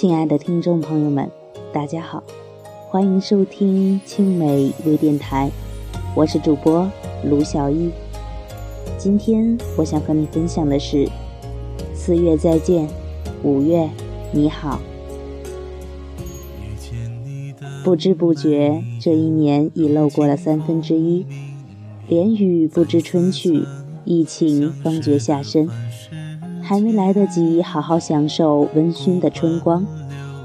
亲爱的听众朋友们，大家好，欢迎收听青梅微电台，我是主播卢小艺。今天我想和你分享的是：四月再见，五月你好。不知不觉，这一年已漏过了三分之一，连雨不知春去，疫情方觉下身。还没来得及好好享受温馨的春光，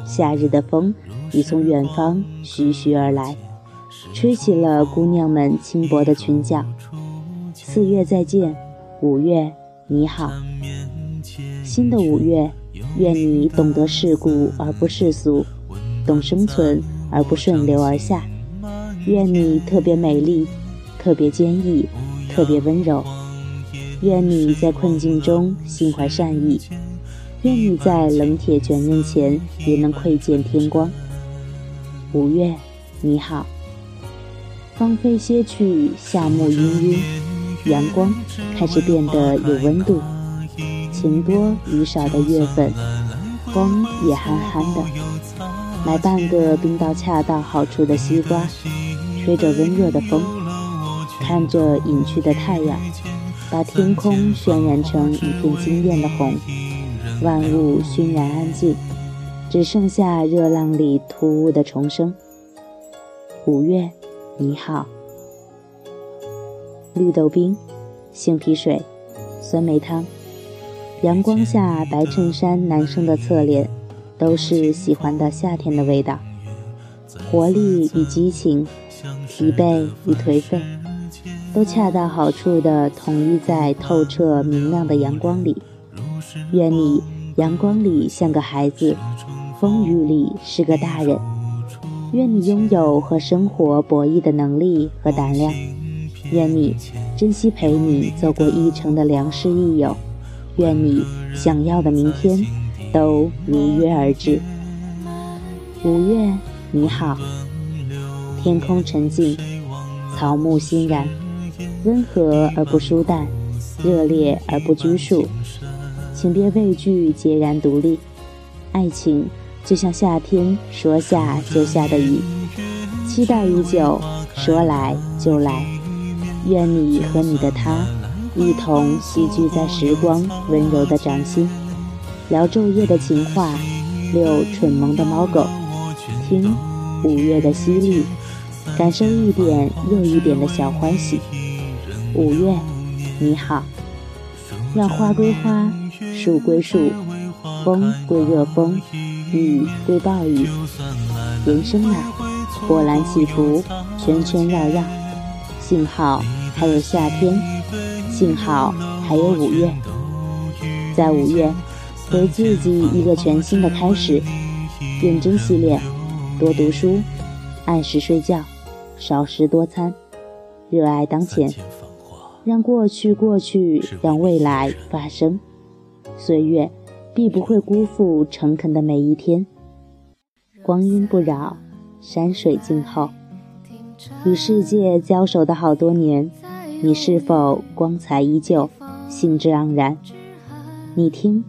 夏日的风已从远方徐徐而来，吹起了姑娘们轻薄的裙角。四月再见，五月你好。新的五月，愿你懂得世故而不世俗，懂生存而不顺流而下。愿你特别美丽，特别坚毅，特别温柔。愿你在困境中心怀善意，愿你在冷铁卷刃前也能窥见天光。五月，你好。芳菲歇去，夏木氤氲，阳光开始变得有温度。晴多雨少的月份，风也憨憨的。买半个冰到恰到好处的西瓜，吹着温热的风，看着隐去的太阳。把天空渲染成一片惊艳的红，万物熏然安静，只剩下热浪里突兀的重生。五月，你好。绿豆冰、杏皮水、酸梅汤，阳光下白衬衫男生的侧脸，都是喜欢的夏天的味道。活力与激情，疲惫与颓废。都恰到好处地统一在透彻明亮的阳光里。愿你阳光里像个孩子，风雨里是个大人。愿你拥有和生活博弈的能力和胆量。愿你珍惜陪你走过一程的良师益友。愿你想要的明天都如约而至。五月你好，天空沉静，草木欣然。温和而不疏淡，热烈而不拘束，请别畏惧孑然独立。爱情就像夏天说下就下的雨，期待已久，说来就来。愿你和你的他一同栖居在时光温柔的掌心，聊昼夜的情话，遛蠢萌的猫狗，听五月的淅沥，感受一点又一点的小欢喜。五月，你好。让花归花，树归树，风归热风，雨归暴雨。人生啊，波澜起伏，圈圈绕绕。幸好还有夏天，幸好还有五月。在五月，给自己一个全新的开始。认真系列，多读书，按时睡觉，少食多餐，热爱当前。让过去过去，让未来发生。岁月必不会辜负诚恳的每一天。光阴不扰，山水静候。与世界交手的好多年，你是否光彩依旧，兴致盎然？你听，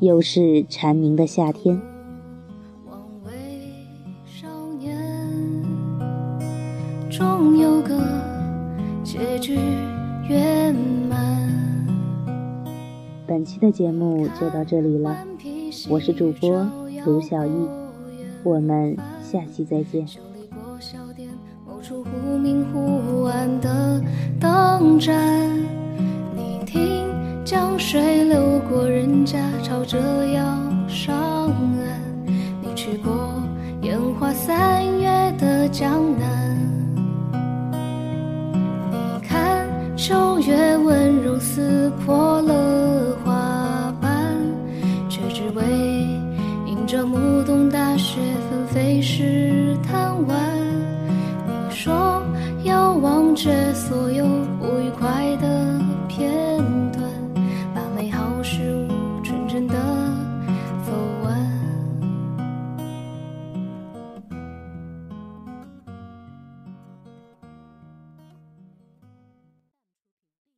又是蝉鸣的夏天。终有个结局。圆满。本期的节目就到这里了，我是主播卢小艺，我们下期再见。忽明忽暗的灯盏，你听江水流过人家，朝着要上岸。你去过烟花三月的江南。这暮冬大雪纷飞时贪玩。你说要忘却所有